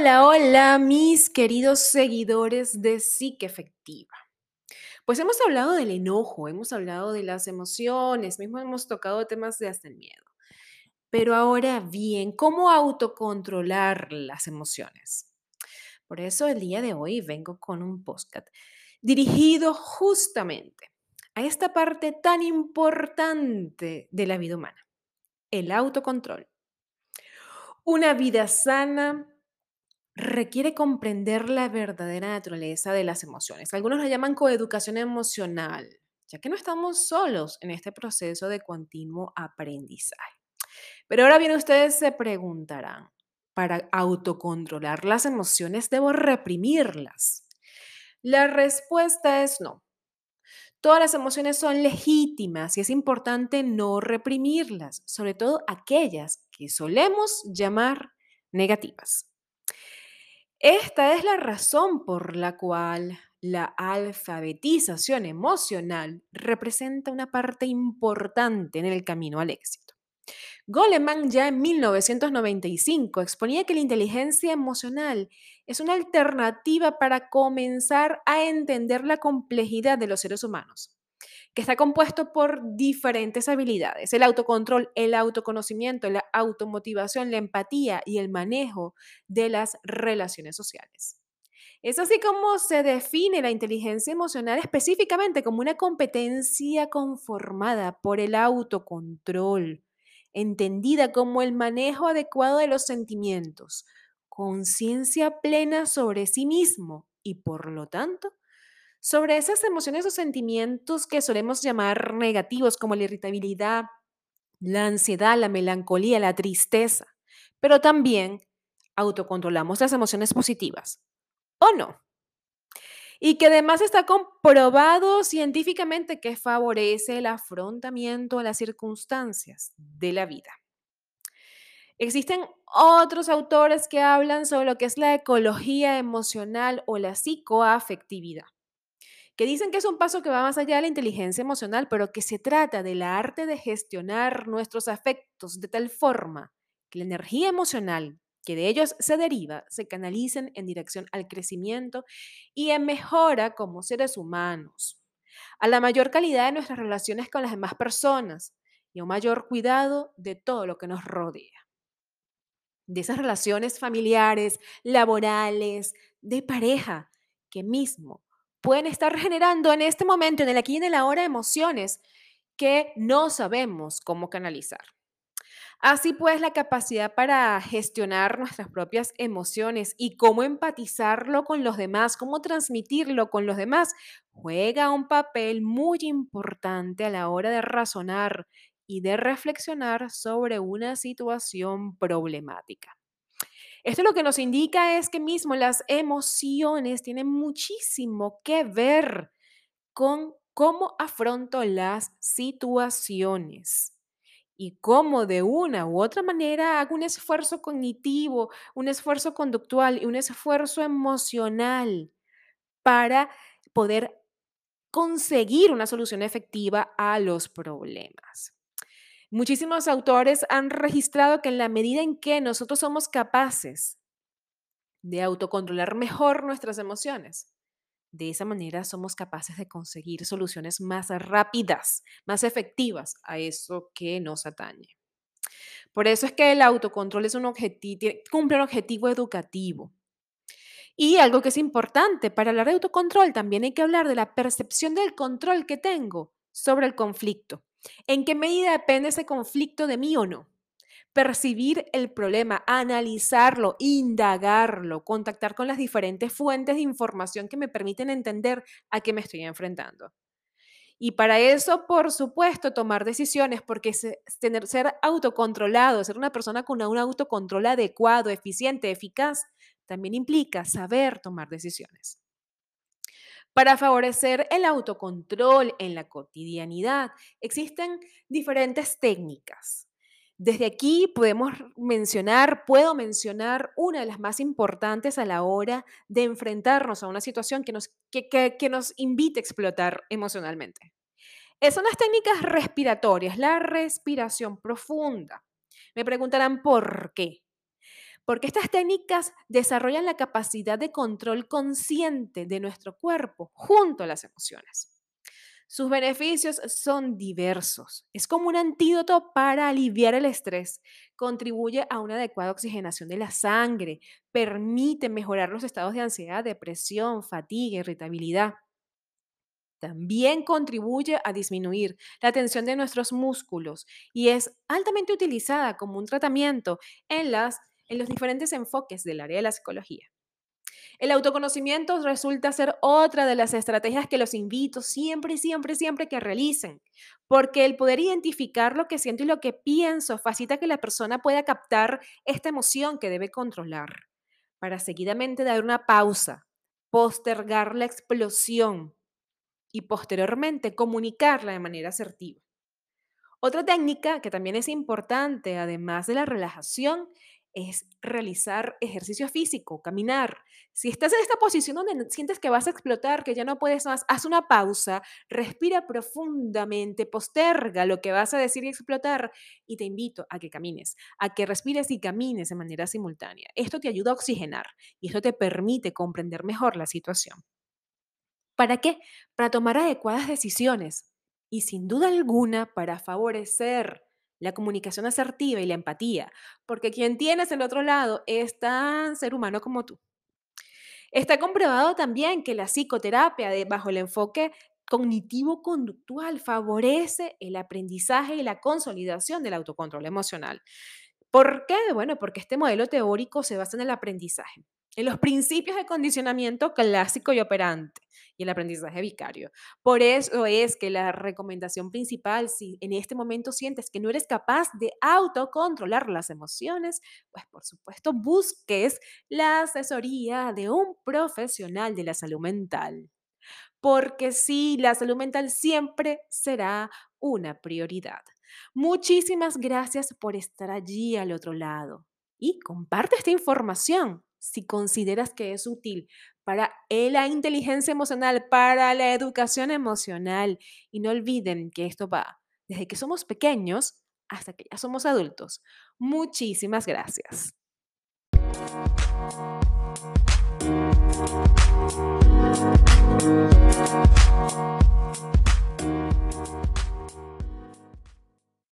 Hola, hola, mis queridos seguidores de Psique Efectiva. Pues hemos hablado del enojo, hemos hablado de las emociones, mismo hemos tocado temas de hasta el miedo. Pero ahora bien, ¿cómo autocontrolar las emociones? Por eso el día de hoy vengo con un podcast dirigido justamente a esta parte tan importante de la vida humana, el autocontrol. Una vida sana requiere comprender la verdadera naturaleza de las emociones. Algunos la llaman coeducación emocional, ya que no estamos solos en este proceso de continuo aprendizaje. Pero ahora bien, ustedes se preguntarán, ¿para autocontrolar las emociones debo reprimirlas? La respuesta es no. Todas las emociones son legítimas y es importante no reprimirlas, sobre todo aquellas que solemos llamar negativas. Esta es la razón por la cual la alfabetización emocional representa una parte importante en el camino al éxito. Goleman ya en 1995 exponía que la inteligencia emocional es una alternativa para comenzar a entender la complejidad de los seres humanos que está compuesto por diferentes habilidades, el autocontrol, el autoconocimiento, la automotivación, la empatía y el manejo de las relaciones sociales. Es así como se define la inteligencia emocional específicamente como una competencia conformada por el autocontrol, entendida como el manejo adecuado de los sentimientos, conciencia plena sobre sí mismo y por lo tanto sobre esas emociones o sentimientos que solemos llamar negativos, como la irritabilidad, la ansiedad, la melancolía, la tristeza, pero también autocontrolamos las emociones positivas, ¿o no? Y que además está comprobado científicamente que favorece el afrontamiento a las circunstancias de la vida. Existen otros autores que hablan sobre lo que es la ecología emocional o la psicoafectividad que dicen que es un paso que va más allá de la inteligencia emocional, pero que se trata del arte de gestionar nuestros afectos de tal forma que la energía emocional que de ellos se deriva se canalicen en dirección al crecimiento y en mejora como seres humanos, a la mayor calidad de nuestras relaciones con las demás personas y a un mayor cuidado de todo lo que nos rodea. De esas relaciones familiares, laborales, de pareja, que mismo pueden estar generando en este momento, en el aquí y en el ahora, emociones que no sabemos cómo canalizar. Así pues, la capacidad para gestionar nuestras propias emociones y cómo empatizarlo con los demás, cómo transmitirlo con los demás, juega un papel muy importante a la hora de razonar y de reflexionar sobre una situación problemática. Esto lo que nos indica es que mismo las emociones tienen muchísimo que ver con cómo afronto las situaciones y cómo de una u otra manera hago un esfuerzo cognitivo, un esfuerzo conductual y un esfuerzo emocional para poder conseguir una solución efectiva a los problemas. Muchísimos autores han registrado que en la medida en que nosotros somos capaces de autocontrolar mejor nuestras emociones, de esa manera somos capaces de conseguir soluciones más rápidas, más efectivas a eso que nos atañe. Por eso es que el autocontrol es un cumple un objetivo educativo. Y algo que es importante para hablar de autocontrol, también hay que hablar de la percepción del control que tengo sobre el conflicto. ¿En qué medida depende ese conflicto de mí o no? Percibir el problema, analizarlo, indagarlo, contactar con las diferentes fuentes de información que me permiten entender a qué me estoy enfrentando. Y para eso, por supuesto, tomar decisiones, porque tener, ser autocontrolado, ser una persona con un autocontrol adecuado, eficiente, eficaz, también implica saber tomar decisiones. Para favorecer el autocontrol en la cotidianidad, existen diferentes técnicas. Desde aquí podemos mencionar, puedo mencionar una de las más importantes a la hora de enfrentarnos a una situación que nos, que, nos invite a explotar emocionalmente. Son las técnicas respiratorias, la respiración profunda. Me preguntarán por qué. Porque estas técnicas desarrollan la capacidad de control consciente de nuestro cuerpo junto a las emociones. Sus beneficios son diversos. Es como un antídoto para aliviar el estrés. Contribuye a una adecuada oxigenación de la sangre. Permite mejorar los estados de ansiedad, depresión, fatiga, irritabilidad. También contribuye a disminuir la tensión de nuestros músculos y es altamente utilizada como un tratamiento en, las, en los diferentes enfoques del área de la psicología. El autoconocimiento resulta ser otra de las estrategias que los invito siempre, siempre, siempre que realicen, porque el poder identificar lo que siento y lo que pienso facilita que la persona pueda captar esta emoción que debe controlar, para seguidamente dar una pausa, postergar la explosión y posteriormente comunicarla de manera asertiva. Otra técnica que también es importante, además de la relajación, es realizar ejercicio físico, caminar. Si estás en esta posición donde sientes que vas a explotar, que ya no puedes más, haz una pausa, respira profundamente, posterga lo que vas a decir y explotar y te invito a que camines, a que respires y camines de manera simultánea. Esto te ayuda a oxigenar y esto te permite comprender mejor la situación. ¿Para qué? Para tomar adecuadas decisiones y sin duda alguna para favorecer la comunicación asertiva y la empatía, porque quien tienes el otro lado es tan ser humano como tú. Está comprobado también que la psicoterapia bajo el enfoque cognitivo-conductual favorece el aprendizaje y la consolidación del autocontrol emocional. ¿Por qué? Bueno, porque este modelo teórico se basa en el aprendizaje, en los principios de condicionamiento clásico y operante y el aprendizaje vicario. Por eso es que la recomendación principal, si en este momento sientes que no eres capaz de autocontrolar las emociones, pues por supuesto busques la asesoría de un profesional de la salud mental. Porque sí, la salud mental siempre será una prioridad. Muchísimas gracias por estar allí al otro lado y comparte esta información si consideras que es útil para la inteligencia emocional, para la educación emocional. Y no olviden que esto va desde que somos pequeños hasta que ya somos adultos. Muchísimas gracias.